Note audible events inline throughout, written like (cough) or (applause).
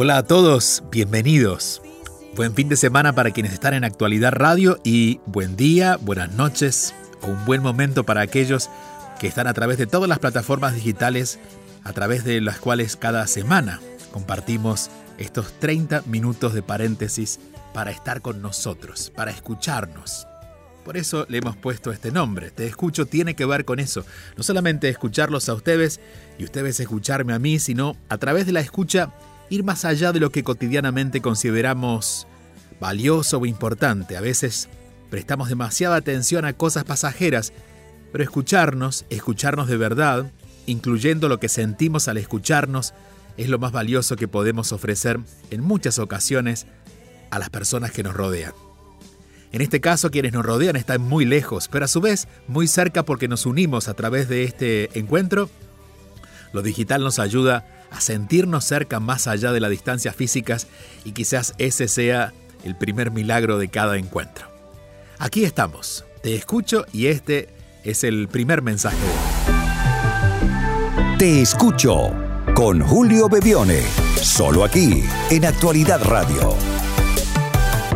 Hola a todos, bienvenidos. Buen fin de semana para quienes están en Actualidad Radio y buen día, buenas noches un buen momento para aquellos que están a través de todas las plataformas digitales a través de las cuales cada semana compartimos estos 30 minutos de paréntesis para estar con nosotros, para escucharnos. Por eso le hemos puesto este nombre. Te escucho tiene que ver con eso. No solamente escucharlos a ustedes y ustedes escucharme a mí, sino a través de la escucha ir más allá de lo que cotidianamente consideramos valioso o importante. A veces prestamos demasiada atención a cosas pasajeras, pero escucharnos, escucharnos de verdad, incluyendo lo que sentimos al escucharnos, es lo más valioso que podemos ofrecer en muchas ocasiones a las personas que nos rodean. En este caso, quienes nos rodean están muy lejos, pero a su vez muy cerca porque nos unimos a través de este encuentro. Lo digital nos ayuda a sentirnos cerca más allá de las distancias físicas y quizás ese sea el primer milagro de cada encuentro. Aquí estamos, te escucho y este es el primer mensaje. Te escucho con Julio Bebione, solo aquí en Actualidad Radio.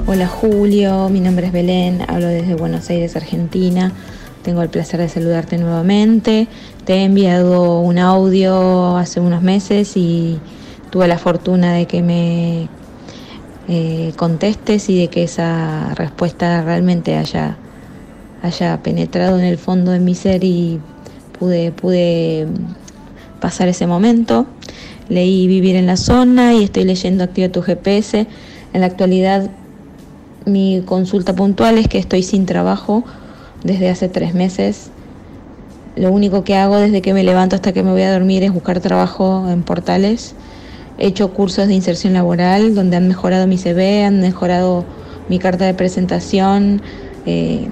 Hola Julio, mi nombre es Belén, hablo desde Buenos Aires, Argentina. Tengo el placer de saludarte nuevamente. Te he enviado un audio hace unos meses y tuve la fortuna de que me eh, contestes y de que esa respuesta realmente haya, haya penetrado en el fondo de mi ser y pude, pude pasar ese momento. Leí Vivir en la Zona y estoy leyendo Activa tu GPS. En la actualidad mi consulta puntual es que estoy sin trabajo desde hace tres meses. Lo único que hago desde que me levanto hasta que me voy a dormir es buscar trabajo en portales. He hecho cursos de inserción laboral donde han mejorado mi CV, han mejorado mi carta de presentación. Eh,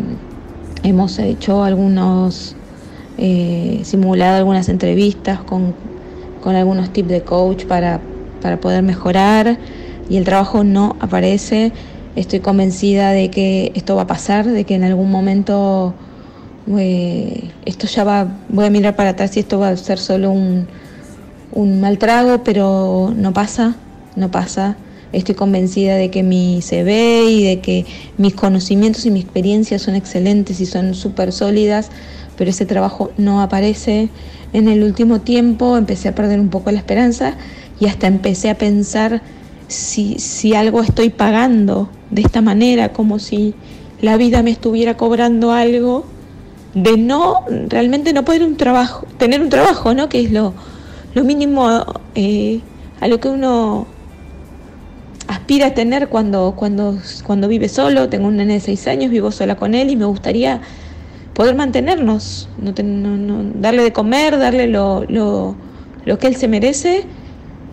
hemos hecho algunos, eh, simulado algunas entrevistas con, con algunos tips de coach para, para poder mejorar y el trabajo no aparece. Estoy convencida de que esto va a pasar, de que en algún momento eh, esto ya va, voy a mirar para atrás y esto va a ser solo un, un mal trago, pero no pasa, no pasa. Estoy convencida de que mi CV y de que mis conocimientos y mi experiencia son excelentes y son súper sólidas, pero ese trabajo no aparece. En el último tiempo empecé a perder un poco la esperanza y hasta empecé a pensar si, si algo estoy pagando de esta manera, como si la vida me estuviera cobrando algo de no, realmente no poder un trabajo, tener un trabajo, ¿no? Que es lo, lo mínimo eh, a lo que uno aspira a tener cuando, cuando, cuando vive solo. Tengo un nene de seis años, vivo sola con él y me gustaría poder mantenernos, no, no, darle de comer, darle lo, lo, lo que él se merece.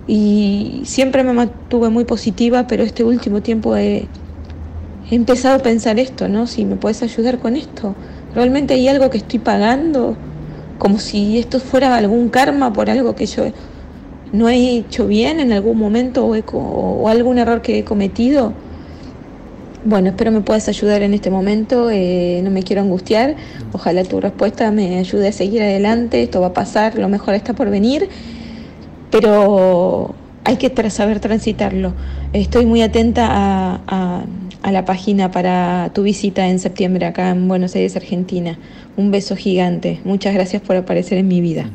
Y siempre me mantuve muy positiva, pero este último tiempo he, he empezado a pensar esto, ¿no? Si me puedes ayudar con esto. ¿Realmente hay algo que estoy pagando? Como si esto fuera algún karma por algo que yo no he hecho bien en algún momento o, algún error que he cometido. Bueno, espero me puedas ayudar en este momento, eh, no me quiero angustiar, ojalá tu respuesta me ayude a seguir adelante, esto va a pasar, lo mejor está por venir, pero hay que saber transitarlo. Estoy muy atenta a a la página para tu visita en septiembre acá en Buenos Aires, Argentina. Un beso gigante. Muchas gracias por aparecer en mi vida.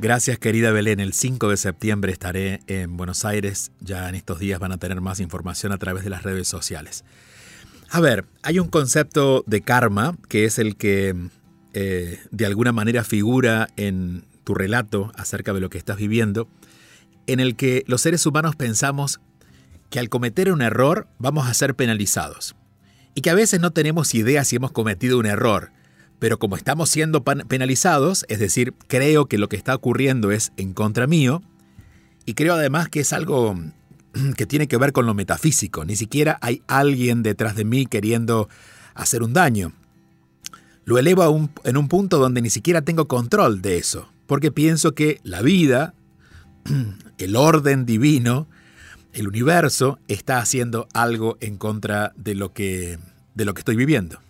Gracias querida Belén. El 5 de septiembre estaré en Buenos Aires. Ya en estos días van a tener más información a través de las redes sociales. A ver, hay un concepto de karma que es el que eh, de alguna manera figura en tu relato acerca de lo que estás viviendo, en el que los seres humanos pensamos que al cometer un error vamos a ser penalizados. Y que a veces no tenemos idea si hemos cometido un error, pero como estamos siendo penalizados, es decir, creo que lo que está ocurriendo es en contra mío, y creo además que es algo (clears throat) que tiene que ver con lo metafísico. Ni siquiera hay alguien detrás de mí queriendo hacer un daño. Lo elevo en un punto donde ni siquiera tengo control de eso, porque pienso que la vida, (clears throat) el orden divino, el universo está haciendo algo en contra de lo que, de lo que estoy viviendo.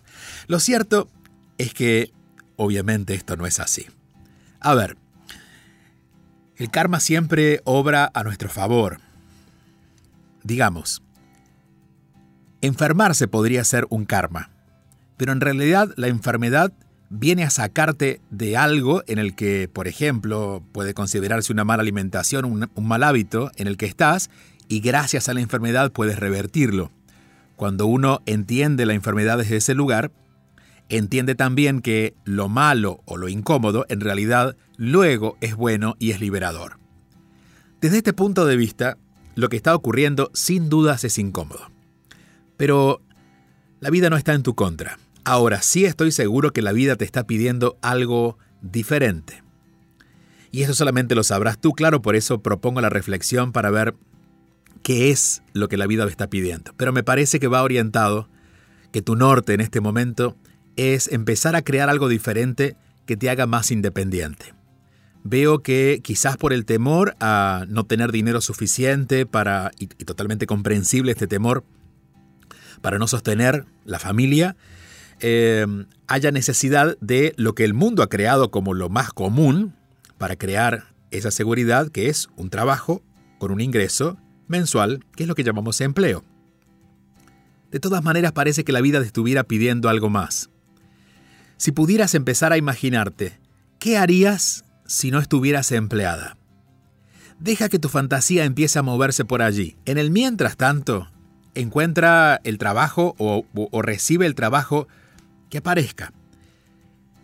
Lo cierto es que obviamente esto no es así. A ver, el karma siempre obra a nuestro favor. Digamos, enfermarse podría ser un karma, pero en realidad la enfermedad viene a sacarte de algo en el que, por ejemplo, puede considerarse una mala alimentación, un, mal hábito en el que estás y gracias a la enfermedad puedes revertirlo. Cuando uno entiende la enfermedad desde ese lugar, entiende también que lo malo o lo incómodo en realidad luego es bueno y es liberador. Desde este punto de vista, lo que está ocurriendo sin dudas es incómodo. Pero la vida no está en tu contra. Ahora sí estoy seguro que la vida te está pidiendo algo diferente. Y eso solamente lo sabrás tú, claro, por eso propongo la reflexión para ver qué es lo que la vida me está pidiendo. Pero me parece que va orientado, que tu norte en este momento es empezar a crear algo diferente que te haga más independiente. Veo que quizás por el temor a no tener dinero suficiente para, y, totalmente comprensible este temor, para no sostener la familia, eh, haya necesidad de lo que el mundo ha creado como lo más común para crear esa seguridad, que es un trabajo con un ingreso mensual, que es lo que llamamos empleo. De todas maneras parece que la vida te estuviera pidiendo algo más. Si pudieras empezar a imaginarte, ¿qué harías si no estuvieras empleada? Deja que tu fantasía empiece a moverse por allí. En el mientras tanto, encuentra el trabajo o recibe el trabajo que aparezca.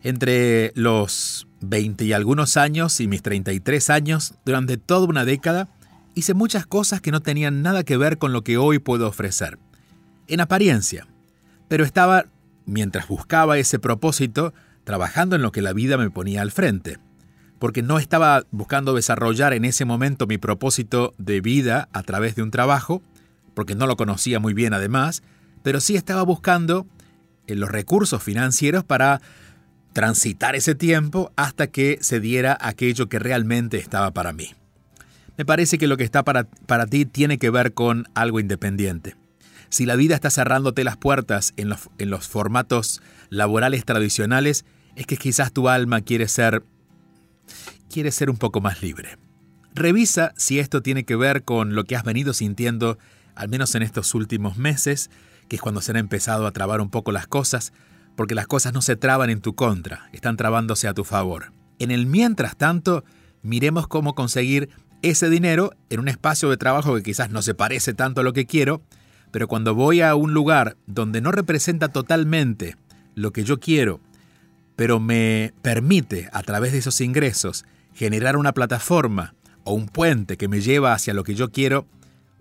Entre los 20 y algunos años y mis 33 años, durante toda una década, hice muchas cosas que no tenían nada que ver con lo que hoy puedo ofrecer. En apariencia. Pero estaba, mientras buscaba ese propósito, trabajando en lo que la vida me ponía al frente. Porque no estaba buscando desarrollar en ese momento mi propósito de vida a través de un trabajo, porque no lo conocía muy bien además, pero sí estaba buscando los recursos financieros para transitar ese tiempo hasta que se diera aquello que realmente estaba para mí. Me parece que lo que está para, para ti tiene que ver con algo independiente. Si la vida está cerrándote las puertas en los, en los formatos laborales tradicionales, es que quizás tu alma quiere ser quiere ser un poco más libre. Revisa si esto tiene que ver con lo que has venido sintiendo, al menos en estos últimos meses, que es cuando se han empezado a trabar un poco las cosas, porque las cosas no se traban en tu contra, están trabándose a tu favor. En el mientras tanto, miremos cómo conseguir ese dinero en un espacio de trabajo que quizás no se parece tanto a lo que quiero, pero cuando voy a un lugar donde no representa totalmente lo que yo quiero, pero me permite a través de esos ingresos generar una plataforma o un puente que me lleva hacia lo que yo quiero,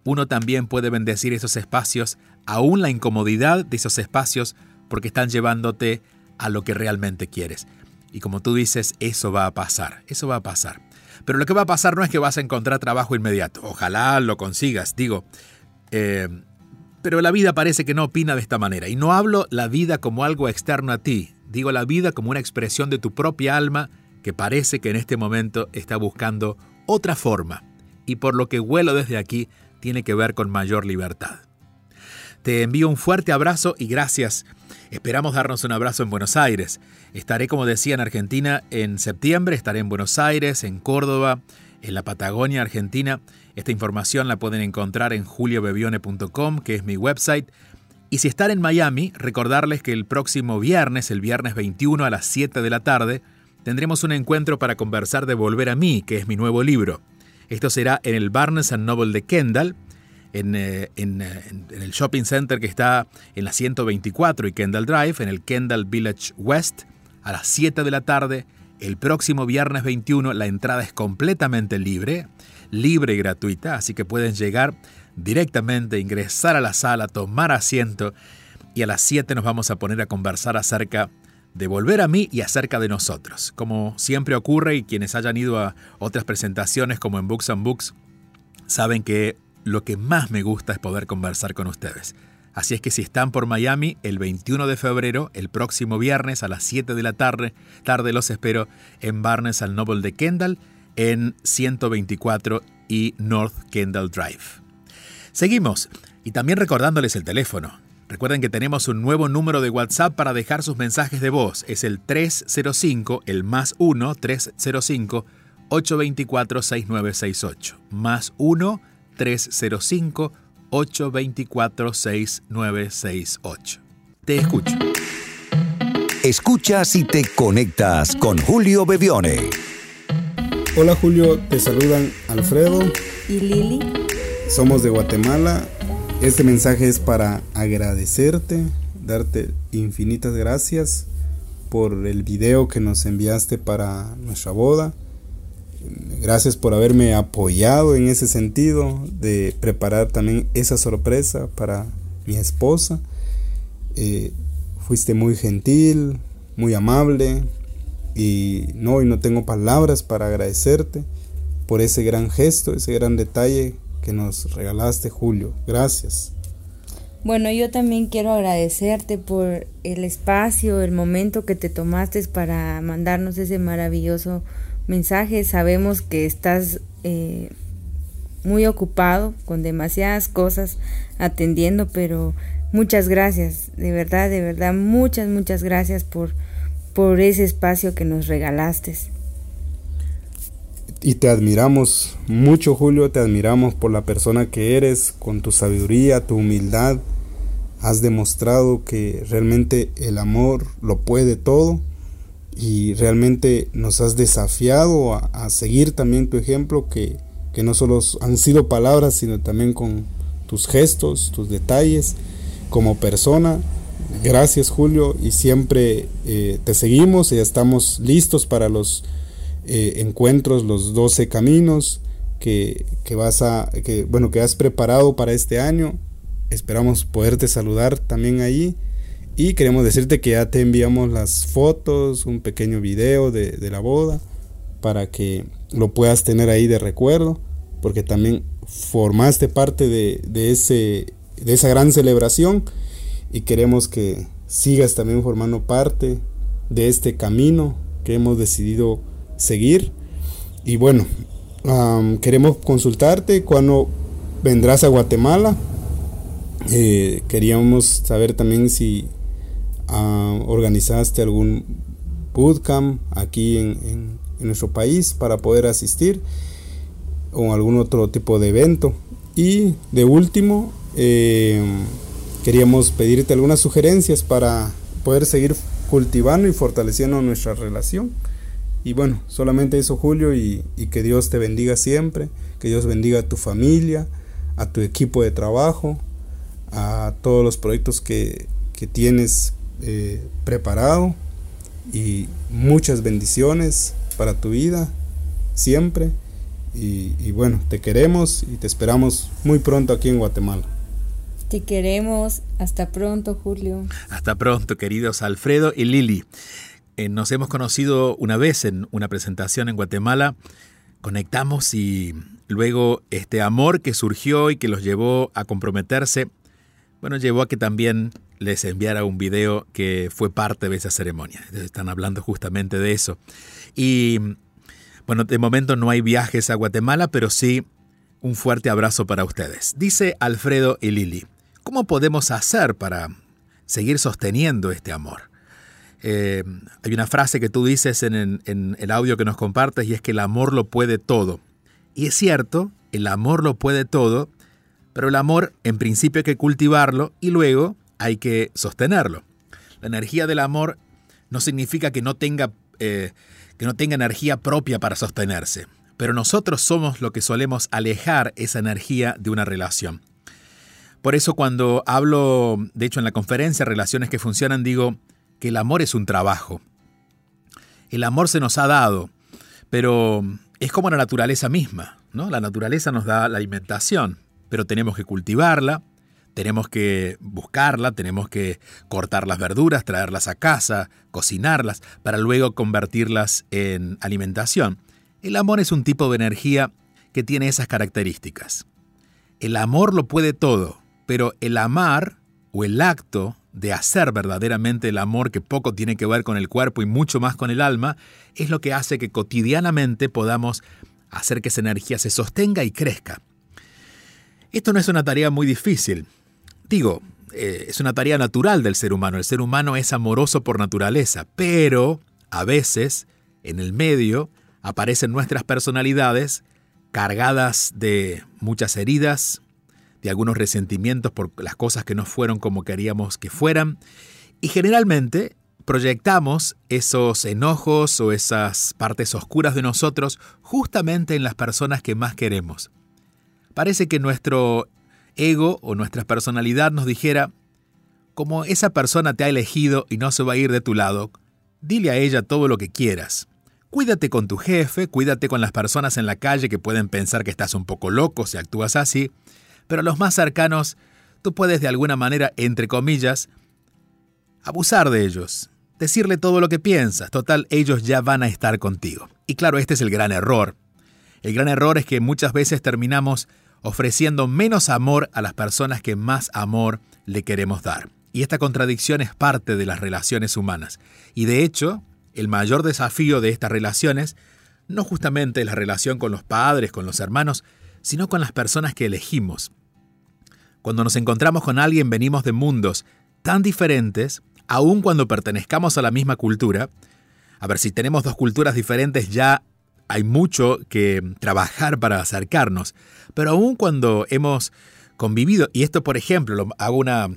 uno también puede bendecir esos espacios, aún la incomodidad de esos espacios, porque están llevándote a lo que realmente quieres. Y como tú dices, eso va a pasar, eso va a pasar. Pero lo que va a pasar no es que vas a encontrar trabajo inmediato. Ojalá lo consigas, digo. Eh, pero la vida parece que no opina de esta manera. Y no hablo la vida como algo externo a ti. Digo la vida como una expresión de tu propia alma que parece que en este momento está buscando otra forma. Y por lo que huelo desde aquí, tiene que ver con mayor libertad. Te envío un fuerte abrazo y gracias. Esperamos darnos un abrazo en Buenos Aires. Estaré, como decía, en Argentina en septiembre, estaré en Buenos Aires, en Córdoba, en la Patagonia Argentina. Esta información la pueden encontrar en juliobevione.com, que es mi website. Y si están en Miami, recordarles que el próximo viernes, el viernes 21 a las 7 de la tarde, tendremos un encuentro para conversar de Volver a mí, que es mi nuevo libro. Esto será en el Barnes Noble de Kendall, eh, eh, en, el shopping center que está en la 124 y Kendall Drive, en el Kendall Village West, a las 7 de la tarde. El próximo viernes 21 la entrada es completamente libre, libre y gratuita, así que pueden llegar directamente, ingresar a la sala, tomar asiento y a las 7 nos vamos a poner a conversar acerca de volver a mí y acerca de nosotros. Como siempre ocurre y quienes hayan ido a otras presentaciones como en Books and Books saben que lo que más me gusta es poder conversar con ustedes. Así es que si están por Miami el 21 de febrero, el próximo viernes a las 7 de la tarde, tarde los espero en Barnes al Noble de Kendall en 124 y North Kendall Drive. Seguimos y también recordándoles el teléfono. Recuerden que tenemos un nuevo número de WhatsApp para dejar sus mensajes de voz. Es el 305, el más 1, 305 824 6968. Más 1 305 824 6968. Te escucho. Escuchas y te conectas con Julio Bebione. Hola Julio, te saludan Alfredo y Lili. Somos de Guatemala. Este mensaje es para agradecerte, darte infinitas gracias por el video que nos enviaste para nuestra boda. Gracias por haberme apoyado en ese sentido de preparar también esa sorpresa para mi esposa. Eh, fuiste muy gentil, muy amable, y no, y no tengo palabras para agradecerte por ese gran gesto, ese gran detalle que nos regalaste, Julio. Gracias. Bueno, yo también quiero agradecerte por el espacio, el momento que te tomaste para mandarnos ese maravilloso mensaje. Sabemos que estás eh, muy ocupado con demasiadas cosas atendiendo, pero muchas gracias, de verdad, de verdad, muchas, muchas gracias por por ese espacio que nos regalaste. Y te admiramos mucho, Julio, te admiramos por la persona que eres, con tu sabiduría, tu humildad. Has demostrado que realmente el amor lo puede todo y realmente nos has desafiado a, seguir también tu ejemplo, que, que no solo han sido palabras, sino también con tus gestos, tus detalles como persona Gracias Julio y siempre eh, te seguimos y estamos listos para los eh, encuentros, los 12 caminos que, vas a, que, bueno, que has preparado para este año. Esperamos poderte saludar también ahí y queremos decirte que ya te enviamos las fotos, un pequeño video de, la boda para que lo puedas tener ahí de recuerdo porque también formaste parte de, de, ese, de esa gran celebración y queremos que sigas también formando parte de este camino que hemos decidido seguir. Y bueno, queremos consultarte cuando vendrás a Guatemala. Eh, queríamos saber también si organizaste algún bootcamp aquí en, nuestro país para poder asistir o algún otro tipo de evento. Y de último, eh, Queríamos pedirte algunas sugerencias para poder seguir cultivando y fortaleciendo nuestra relación. Y bueno, solamente eso Julio y, que Dios te bendiga siempre, que Dios bendiga a tu familia, a tu equipo de trabajo, a todos los proyectos que, tienes eh, preparado y muchas bendiciones para tu vida siempre. y bueno, te queremos y te esperamos muy pronto aquí en Guatemala. Te queremos. Hasta pronto, Julio. Hasta pronto, queridos Alfredo y Lili. Eh, nos hemos conocido una vez en una presentación en Guatemala. Conectamos y luego este amor que surgió y que los llevó a comprometerse, bueno, llevó a que también les enviara un video que fue parte de esa ceremonia. Están hablando justamente de eso. Y bueno, de momento no hay viajes a Guatemala, pero sí un fuerte abrazo para ustedes. Dice Alfredo y Lili. ¿Cómo podemos hacer para seguir sosteniendo este amor? Eh, hay una frase que tú dices en, en, el audio que nos compartes y es que el amor lo puede todo. Y es cierto, el amor lo puede todo, pero el amor en principio hay que cultivarlo y luego hay que sostenerlo. La energía del amor no significa que no tenga, eh, que no tenga energía propia para sostenerse, pero nosotros somos lo que solemos alejar esa energía de una relación. Por eso cuando hablo, de hecho en la conferencia Relaciones que Funcionan, digo que el amor es un trabajo. El amor se nos ha dado, pero es como la naturaleza misma, ¿no? La naturaleza nos da la alimentación, pero tenemos que cultivarla, tenemos que buscarla, tenemos que cortar las verduras, traerlas a casa, cocinarlas, para luego convertirlas en alimentación. El amor es un tipo de energía que tiene esas características el amor lo puede todo, pero el amar o el acto de hacer verdaderamente el amor que poco tiene que ver con el cuerpo y mucho más con el alma, es lo que hace que cotidianamente podamos hacer que esa energía se sostenga y crezca. Esto no es una tarea muy difícil. Digo, eh, es una tarea natural del ser humano. El ser humano es amoroso por naturaleza, pero a veces, en el medio, aparecen nuestras personalidades cargadas de muchas heridas, de algunos resentimientos por las cosas que no fueron como queríamos que fueran, y generalmente proyectamos esos enojos o esas partes oscuras de nosotros justamente en las personas que más queremos. Parece que nuestro ego o nuestra personalidad nos dijera, como esa persona te ha elegido y no se va a ir de tu lado, dile a ella todo lo que quieras. Cuídate con tu jefe, cuídate con las personas en la calle que pueden pensar que estás un poco loco si actúas así, pero los más cercanos tú puedes de alguna manera, entre comillas, abusar de ellos, decirle todo lo que piensas, total, ellos ya van a estar contigo. Y claro, este es el gran error. El gran error es que muchas veces terminamos ofreciendo menos amor a las personas que más amor le queremos dar. Y esta contradicción es parte de las relaciones humanas. Y de hecho, el mayor desafío de estas relaciones no justamente la relación con los padres, con los hermanos, sino con las personas que elegimos. Cuando nos encontramos con alguien venimos de mundos tan diferentes, aun cuando pertenezcamos a la misma cultura. A ver, si tenemos dos culturas diferentes ya hay mucho que trabajar para acercarnos, pero aún cuando hemos convivido, y esto por ejemplo, hago una,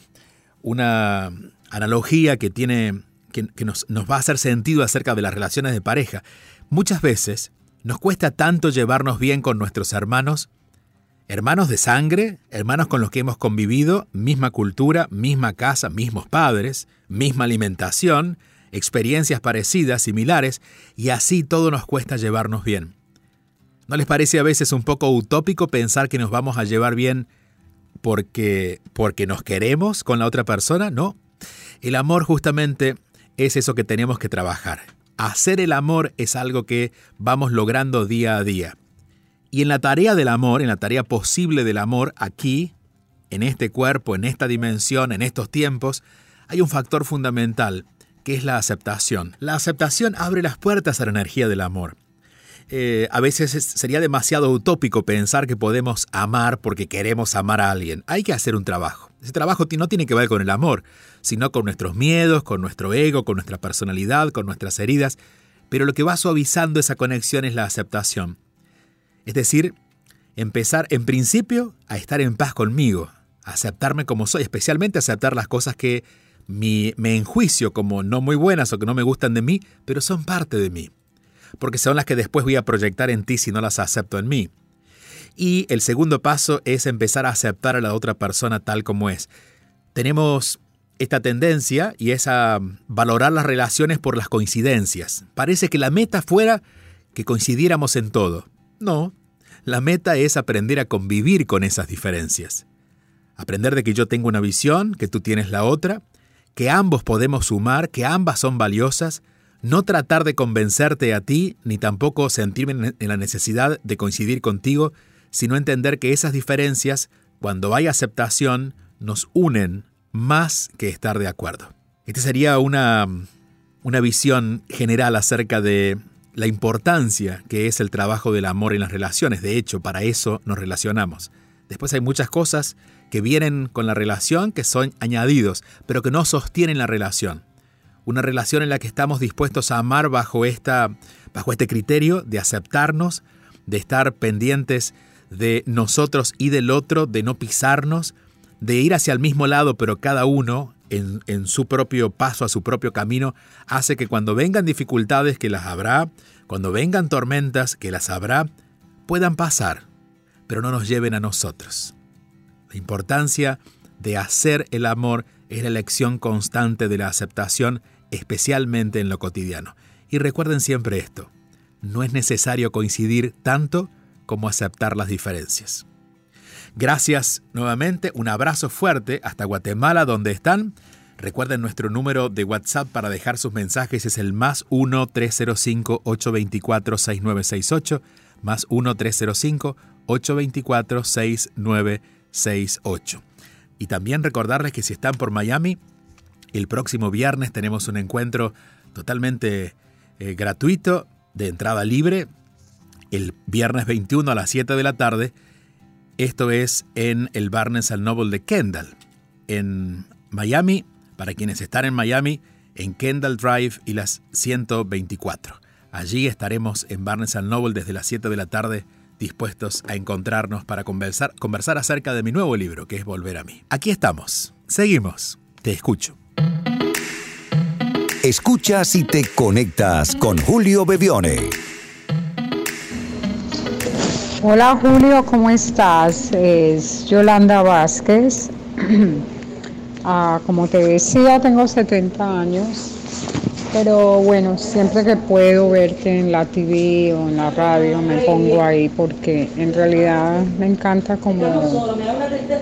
una analogía que, tiene, que, nos, nos va a hacer sentido acerca de las relaciones de pareja, muchas veces nos cuesta tanto llevarnos bien con nuestros hermanos, hermanos de sangre, hermanos con los que hemos convivido, misma cultura, misma casa, mismos padres, misma alimentación, experiencias parecidas, similares, y así todo nos cuesta llevarnos bien. ¿No les parece a veces un poco utópico pensar que nos vamos a llevar bien porque, porque nos queremos con la otra persona? No. El amor justamente es eso que tenemos que trabajar. Hacer el amor es algo que vamos logrando día a día. Y en la tarea del amor, en la tarea posible del amor, aquí, en este cuerpo, en esta dimensión, en estos tiempos, hay un factor fundamental que es la aceptación. La aceptación abre las puertas a la energía del amor. Eh, a veces sería demasiado utópico pensar que podemos amar porque queremos amar a alguien. Hay que hacer un trabajo. Ese trabajo no tiene que ver con el amor, sino con nuestros miedos, con nuestro ego, con nuestra personalidad, con nuestras heridas. Pero lo que va suavizando esa conexión es la aceptación. Es decir, empezar en principio a estar en paz conmigo, a aceptarme como soy, especialmente aceptar las cosas que me enjuicio como no muy buenas o que no me gustan de mí, pero son parte de mí, porque son las que después voy a proyectar en ti si no las acepto en mí. Y el segundo paso es empezar a aceptar a la otra persona tal como es. Tenemos esta tendencia y es a valorar las relaciones por las coincidencias. Parece que la meta fuera que coincidiéramos en todo. No, la meta es aprender a convivir con esas diferencias. Aprender de que yo tengo una visión, que tú tienes la otra, que ambos podemos sumar, que ambas son valiosas, no tratar de convencerte a ti, ni tampoco sentirme en la necesidad de coincidir contigo, sino entender que esas diferencias, cuando hay aceptación, nos unen más que estar de acuerdo. Esta sería una, una visión general acerca de la importancia que es el trabajo del amor en las relaciones. De hecho, para eso nos relacionamos. Después hay muchas cosas que vienen con la relación, que son añadidos, pero que no sostienen la relación. Una relación en la que estamos dispuestos a amar bajo, esta, bajo este criterio de aceptarnos, de estar pendientes de nosotros y del otro, de no pisarnos, de ir hacia el mismo lado, pero cada uno en, en, su propio paso, a su propio camino, hace que cuando vengan dificultades, que las habrá, cuando vengan tormentas, que las habrá, puedan pasar, pero no nos lleven a nosotros. La importancia de hacer el amor es la elección constante de la aceptación, especialmente en lo cotidiano. Y recuerden siempre esto, no es necesario coincidir tanto como aceptar las diferencias. Gracias nuevamente, un abrazo fuerte hasta Guatemala donde están. Recuerden nuestro número de WhatsApp para dejar sus mensajes es el más 1-305-824-6968, más 1-305-824-6968. 68. Y también recordarles que si están por Miami, el próximo viernes tenemos un encuentro totalmente eh, gratuito, de entrada libre, el viernes 21 a las 7 de la tarde. Esto es en el Barnes Noble de Kendall, en Miami, para quienes están en Miami, en Kendall Drive y las 124. Allí estaremos en Barnes Noble desde las 7 de la tarde dispuestos a encontrarnos para conversar, conversar acerca de mi nuevo libro, que es Volver a mí. Aquí estamos. Seguimos. Te escucho. Escuchas y te conectas con Julio Bebione. Hola Julio, ¿cómo estás? Es Yolanda Vázquez. (clears throat) Ah, como te decía, tengo 70 años pero bueno, siempre que puedo verte en la TV o en la radio me pongo ahí porque en realidad me encanta como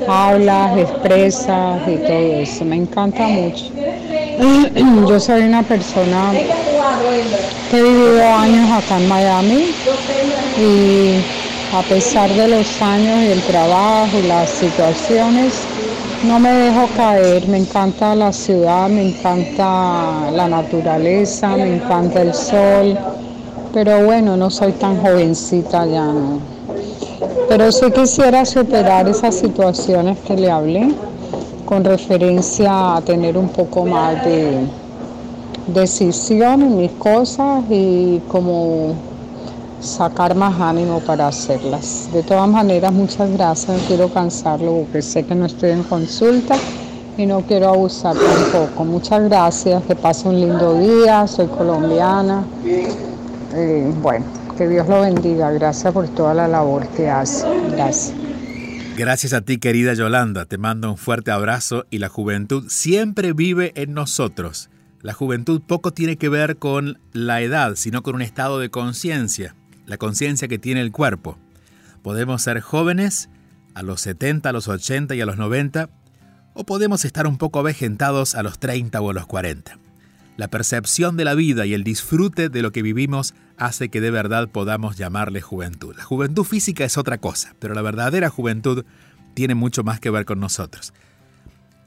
hablas, expresas y todo eso. Me encanta mucho. (clears throat) Yo soy una persona que he vivido años acá en Miami y a pesar de los años y el trabajo y las situaciones, no me dejo caer, me encanta la ciudad, me encanta la naturaleza, me encanta el sol, pero bueno, no soy tan jovencita ya, ¿no? Pero sí quisiera superar esas situaciones que le hablé con referencia a tener un poco más de decisión en mis cosas y como sacar más ánimo para hacerlas. De todas maneras, muchas gracias, no quiero cansarlo porque sé que no estoy en consulta y no quiero abusar tampoco. Muchas gracias, que pase un lindo día, soy colombiana. Eh, bueno, que Dios lo bendiga, gracias por toda la labor que hace. Gracias. Gracias a ti, querida Yolanda. Te mando un fuerte abrazo y la juventud siempre vive en nosotros. La juventud poco tiene que ver con la edad, sino con un estado de conciencia la conciencia que tiene el cuerpo. Podemos ser jóvenes a los 70, a los 80 y a los 90, o podemos estar un poco avejentados a los 30 o a los 40. La percepción de la vida y el disfrute de lo que vivimos hace que de verdad podamos llamarle juventud. La juventud física es otra cosa, pero la verdadera juventud tiene mucho más que ver con nosotros.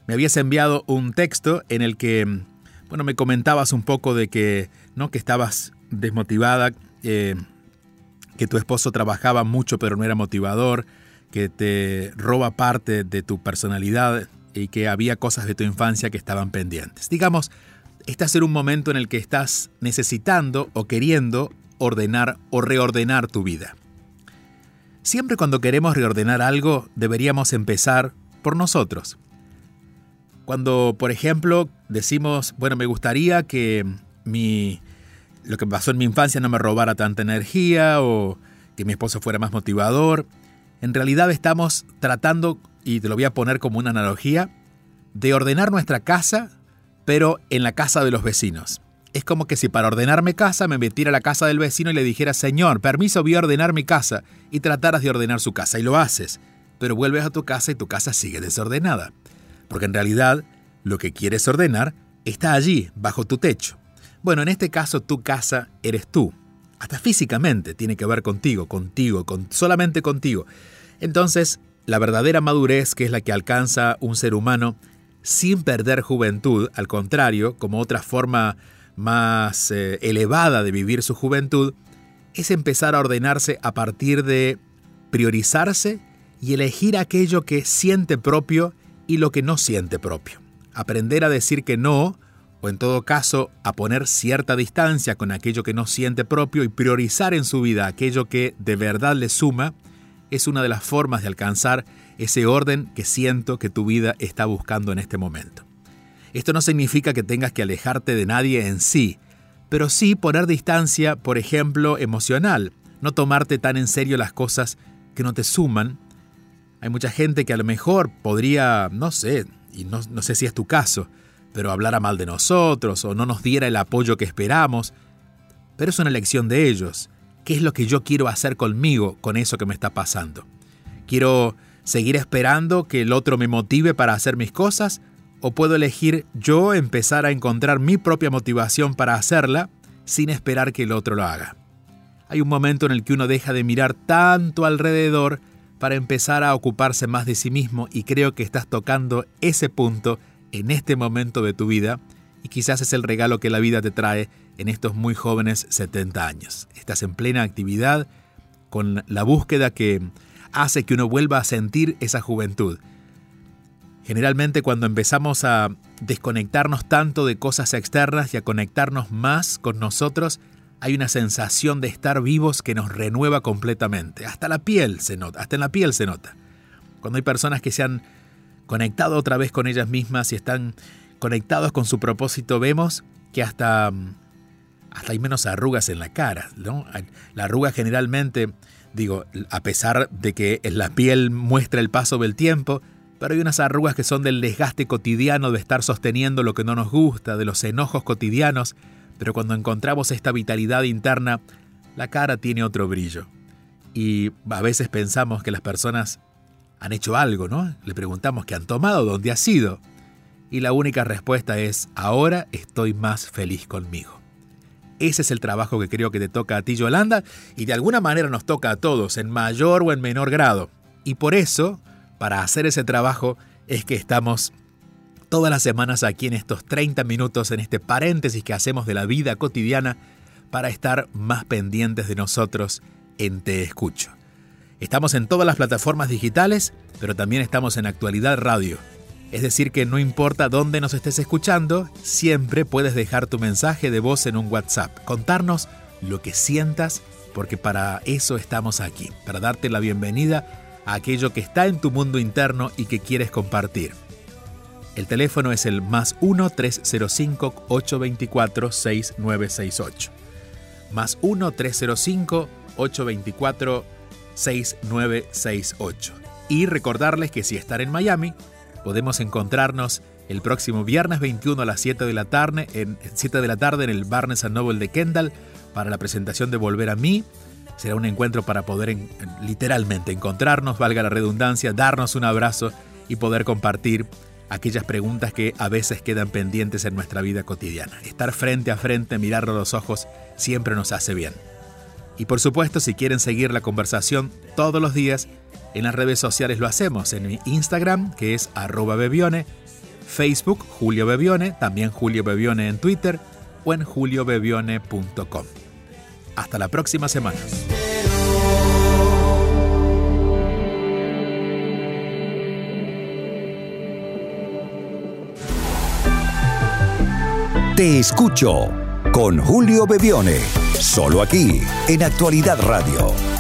Me habías enviado un texto en el que, bueno, me comentabas un poco de que, ¿no? que estabas desmotivada, eh, que tu esposo trabajaba mucho pero no era motivador, que te roba parte de tu personalidad y que había cosas de tu infancia que estaban pendientes. Digamos, estás en un momento en el que estás necesitando o queriendo ordenar o reordenar tu vida. Siempre cuando queremos reordenar algo, deberíamos empezar por nosotros. Cuando, por ejemplo, decimos, bueno, me gustaría que mi lo que pasó en mi infancia no me robara tanta energía o que mi esposo fuera más motivador. En realidad estamos tratando, y te lo voy a poner como una analogía, de ordenar nuestra casa, pero en la casa de los vecinos. Es como que si para ordenarme casa me metiera a la casa del vecino y le dijera, Señor, permiso, voy a ordenar mi casa, y trataras de ordenar su casa, y lo haces, pero vuelves a tu casa y tu casa sigue desordenada. Porque en realidad lo que quieres ordenar está allí, bajo tu techo. Bueno, en este caso tu casa eres tú. Hasta físicamente tiene que ver contigo, contigo, con, solamente contigo. Entonces, la verdadera madurez, que es la que alcanza un ser humano sin perder juventud, al contrario, como otra forma más eh, elevada de vivir su juventud, es empezar a ordenarse a partir de priorizarse y elegir aquello que siente propio y lo que no siente propio. Aprender a decir que no o en todo caso a poner cierta distancia con aquello que no siente propio y priorizar en su vida aquello que de verdad le suma, es una de las formas de alcanzar ese orden que siento que tu vida está buscando en este momento. Esto no significa que tengas que alejarte de nadie en sí, pero sí poner distancia, por ejemplo, emocional, no tomarte tan en serio las cosas que no te suman. Hay mucha gente que a lo mejor podría, no sé, y no, no sé si es tu caso, pero hablara mal de nosotros o no nos diera el apoyo que esperamos. Pero es una elección de ellos. ¿Qué es lo que yo quiero hacer conmigo con eso que me está pasando? ¿Quiero seguir esperando que el otro me motive para hacer mis cosas? ¿O puedo elegir yo empezar a encontrar mi propia motivación para hacerla sin esperar que el otro lo haga? Hay un momento en el que uno deja de mirar tanto alrededor para empezar a ocuparse más de sí mismo y creo que estás tocando ese punto en este momento de tu vida y quizás es el regalo que la vida te trae en estos muy jóvenes 70 años. Estás en plena actividad con la búsqueda que hace que uno vuelva a sentir esa juventud. Generalmente cuando empezamos a desconectarnos tanto de cosas externas y a conectarnos más con nosotros, hay una sensación de estar vivos que nos renueva completamente. Hasta la piel se nota, hasta en la piel se nota. Cuando hay personas que se han conectado otra vez con ellas mismas y están conectados con su propósito, vemos que hasta, hasta hay menos arrugas en la cara. ¿no? La arruga generalmente, digo, a pesar de que la piel muestra el paso del tiempo, pero hay unas arrugas que son del desgaste cotidiano de estar sosteniendo lo que no nos gusta, de los enojos cotidianos, pero cuando encontramos esta vitalidad interna, la cara tiene otro brillo. Y a veces pensamos que las personas han hecho algo, ¿no? Le preguntamos qué han tomado, dónde ha sido. Y la única respuesta es, ahora estoy más feliz conmigo. Ese es el trabajo que creo que te toca a ti, Yolanda, y de alguna manera nos toca a todos, en mayor o en menor grado. Y por eso, para hacer ese trabajo, es que estamos todas las semanas aquí en estos 30 minutos, en este paréntesis que hacemos de la vida cotidiana, para estar más pendientes de nosotros en Te Escucho. Estamos en todas las plataformas digitales, pero también estamos en Actualidad Radio. Es decir, que no importa dónde nos estés escuchando, siempre puedes dejar tu mensaje de voz en un WhatsApp, contarnos lo que sientas, porque para eso estamos aquí, para darte la bienvenida a aquello que está en tu mundo interno y que quieres compartir. El teléfono es el más 1-305-824-6968. Más 1-305-824-6968. 6968. Y recordarles que si están en Miami, podemos encontrarnos el próximo viernes 21 a las 7 de la tarde en, 7 de la tarde en el Barnes Noble de Kendall para la presentación de Volver a mí. Será un encuentro para poder literalmente encontrarnos, valga la redundancia, darnos un abrazo y poder compartir aquellas preguntas que a veces quedan pendientes en nuestra vida cotidiana. Estar frente a frente, mirarlo a los ojos, siempre nos hace bien. Y por supuesto, si quieren seguir la conversación todos los días, en las redes sociales lo hacemos, en mi Instagram, que es arroba bebione, Facebook, Julio Bebione, también Julio Bebione en Twitter o en juliobebione.com. Hasta la próxima semana. Te escucho con Julio Bebione. Solo aquí, en Actualidad Radio